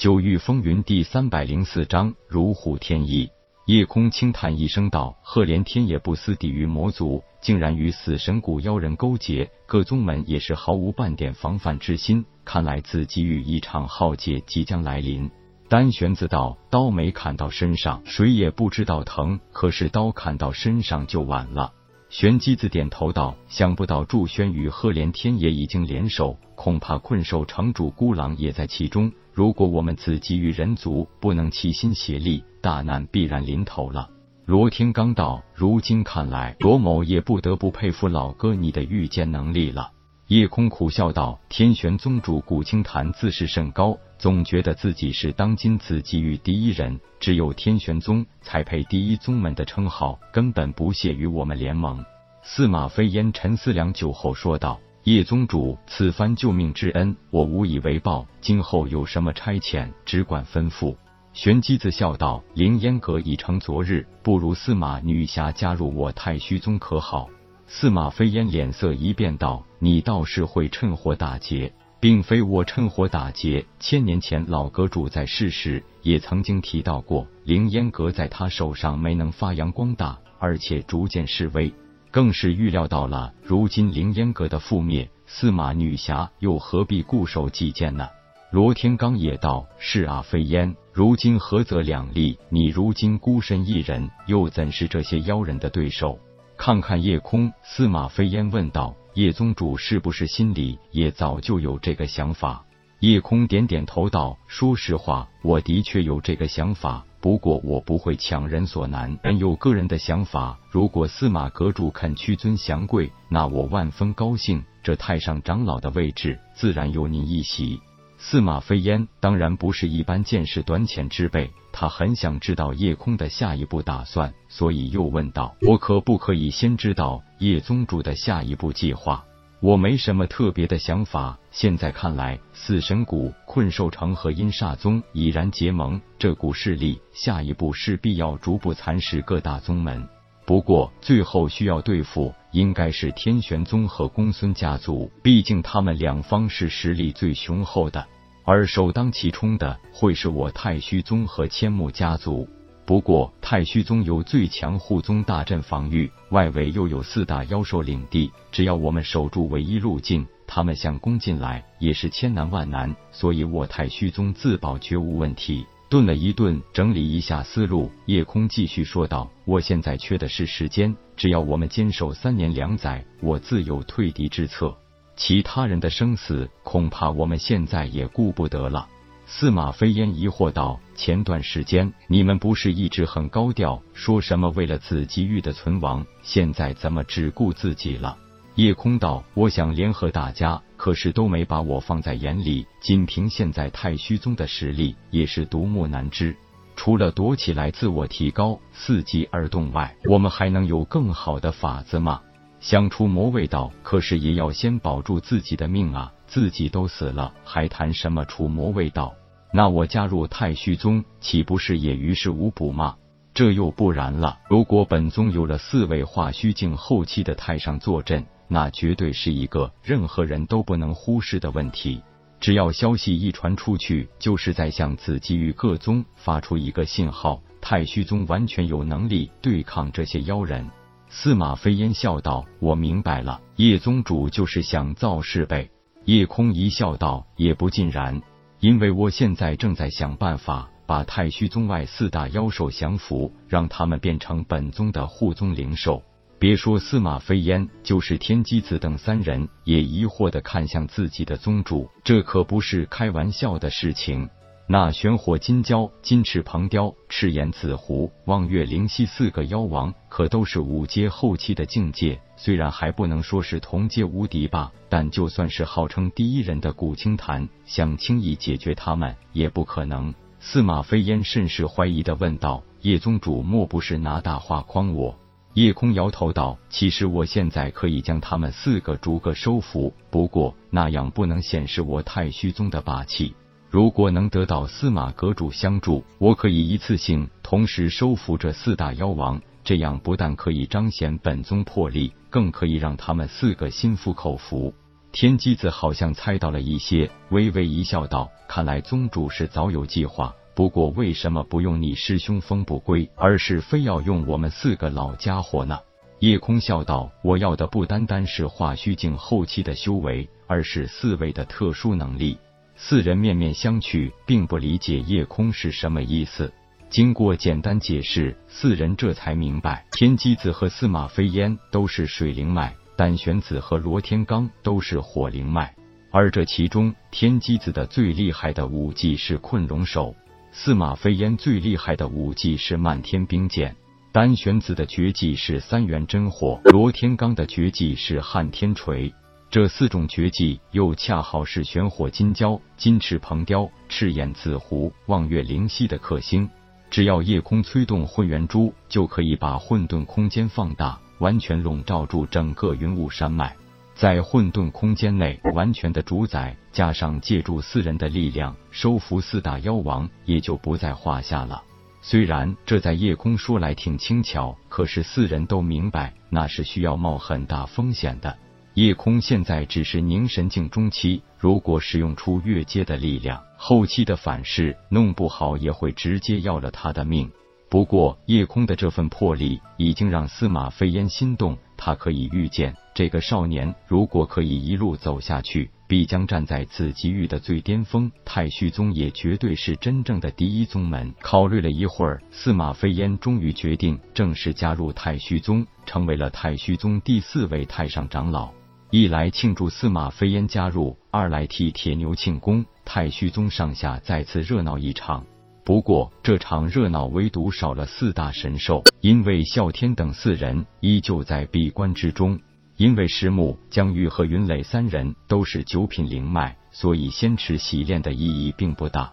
九域风云第三百零四章如虎添翼。夜空轻叹一声道：“赫连天也不思抵御魔族竟然与死神谷妖人勾结，各宗门也是毫无半点防范之心。看来自己与一场浩劫即将来临。”丹玄子道：“刀没砍到身上，谁也不知道疼；可是刀砍到身上就晚了。”玄机子点头道：“想不到祝轩与赫连天也已经联手，恐怕困兽城主孤狼也在其中。如果我们紫极域人族不能齐心协力，大难必然临头了。”罗天刚道：“如今看来，罗某也不得不佩服老哥你的御剑能力了。”夜空苦笑道：“天玄宗主古青檀自视甚高，总觉得自己是当今紫极域第一人，只有天玄宗才配第一宗门的称号，根本不屑与我们联盟。”司马飞烟沉思良久后说道：“叶宗主，此番救命之恩，我无以为报。今后有什么差遣，只管吩咐。”玄机子笑道：“凌烟阁已成昨日，不如司马女侠加入我太虚宗，可好？”司马飞烟脸色一变，道：“你倒是会趁火打劫，并非我趁火打劫。千年前老阁主在世时，也曾经提到过，凌烟阁在他手上没能发扬光大，而且逐渐式微，更是预料到了如今凌烟阁的覆灭。司马女侠又何必固守己见呢？”罗天刚也道：“是啊，飞烟，如今合则两利，你如今孤身一人，又怎是这些妖人的对手？”看看夜空，司马飞烟问道：“叶宗主是不是心里也早就有这个想法？”夜空点点头道：“说实话，我的确有这个想法，不过我不会强人所难，人有个人的想法。如果司马阁主肯屈尊降贵，那我万分高兴。这太上长老的位置，自然有您一席。”司马飞烟当然不是一般见识短浅之辈，他很想知道叶空的下一步打算，所以又问道：“我可不可以先知道叶宗主的下一步计划？”我没什么特别的想法。现在看来，死神谷、困兽城和阴煞宗已然结盟，这股势力下一步势必要逐步蚕食各大宗门。不过，最后需要对付应该是天玄宗和公孙家族，毕竟他们两方是实力最雄厚的。而首当其冲的会是我太虚宗和千木家族。不过，太虚宗有最强护宗大阵防御，外围又有四大妖兽领地，只要我们守住唯一路径，他们想攻进来也是千难万难。所以我太虚宗自保绝无问题。顿了一顿，整理一下思路，夜空继续说道：“我现在缺的是时间，只要我们坚守三年两载，我自有退敌之策。其他人的生死，恐怕我们现在也顾不得了。”司马飞烟疑惑道：“前段时间你们不是一直很高调，说什么为了紫极域的存亡，现在怎么只顾自己了？”夜空道：“我想联合大家，可是都没把我放在眼里。仅凭现在太虚宗的实力，也是独木难支。除了躲起来自我提高、伺机而动外，我们还能有更好的法子吗？想出魔卫道，可是也要先保住自己的命啊！自己都死了，还谈什么除魔卫道？那我加入太虚宗，岂不是也于事无补吗？”这又不然了。如果本宗有了四位化虚境后期的太上坐镇，那绝对是一个任何人都不能忽视的问题。只要消息一传出去，就是在向紫极域各宗发出一个信号：太虚宗完全有能力对抗这些妖人。司马飞烟笑道：“我明白了，叶宗主就是想造势呗。”叶空一笑道：“也不尽然，因为我现在正在想办法把太虚宗外四大妖兽降服，让他们变成本宗的护宗灵兽。”别说司马飞烟，就是天机子等三人也疑惑的看向自己的宗主，这可不是开玩笑的事情。那玄火金蛟、金翅鹏雕、赤炎紫狐、望月灵犀四个妖王，可都是五阶后期的境界，虽然还不能说是同阶无敌吧，但就算是号称第一人的古青檀，想轻易解决他们也不可能。司马飞烟甚是怀疑的问道：“叶宗主莫不是拿大话诓我？”夜空摇头道：“其实我现在可以将他们四个逐个收服，不过那样不能显示我太虚宗的霸气。如果能得到司马阁主相助，我可以一次性同时收服这四大妖王，这样不但可以彰显本宗魄力，更可以让他们四个心服口服。”天机子好像猜到了一些，微微一笑，道：“看来宗主是早有计划。不过为什么不用你师兄风不归，而是非要用我们四个老家伙呢？”叶空笑道：“我要的不单单是化虚境后期的修为，而是四位的特殊能力。”四人面面相觑，并不理解夜空是什么意思。经过简单解释，四人这才明白，天机子和司马飞烟都是水灵脉。丹玄子和罗天罡都是火灵脉，而这其中天机子的最厉害的武技是困龙手，司马飞烟最厉害的武技是漫天冰剑，丹玄子的绝技是三元真火，罗天罡的绝技是撼天锤。这四种绝技又恰好是玄火金蛟、金翅鹏雕、赤焰紫狐、望月灵犀的克星。只要夜空催动混元珠，就可以把混沌空间放大。完全笼罩住整个云雾山脉，在混沌空间内完全的主宰，加上借助四人的力量收服四大妖王，也就不在话下了。虽然这在夜空说来挺轻巧，可是四人都明白，那是需要冒很大风险的。夜空现在只是凝神境中期，如果使用出越阶的力量，后期的反噬弄不好也会直接要了他的命。不过，夜空的这份魄力已经让司马飞烟心动。他可以预见，这个少年如果可以一路走下去，必将站在紫极域的最巅峰。太虚宗也绝对是真正的第一宗门。考虑了一会儿，司马飞烟终于决定正式加入太虚宗，成为了太虚宗第四位太上长老。一来庆祝司马飞烟加入，二来替铁牛庆功。太虚宗上下再次热闹一场。不过这场热闹唯独少了四大神兽，因为啸天等四人依旧在闭关之中。因为石木、江玉和云磊三人都是九品灵脉，所以先持洗炼的意义并不大。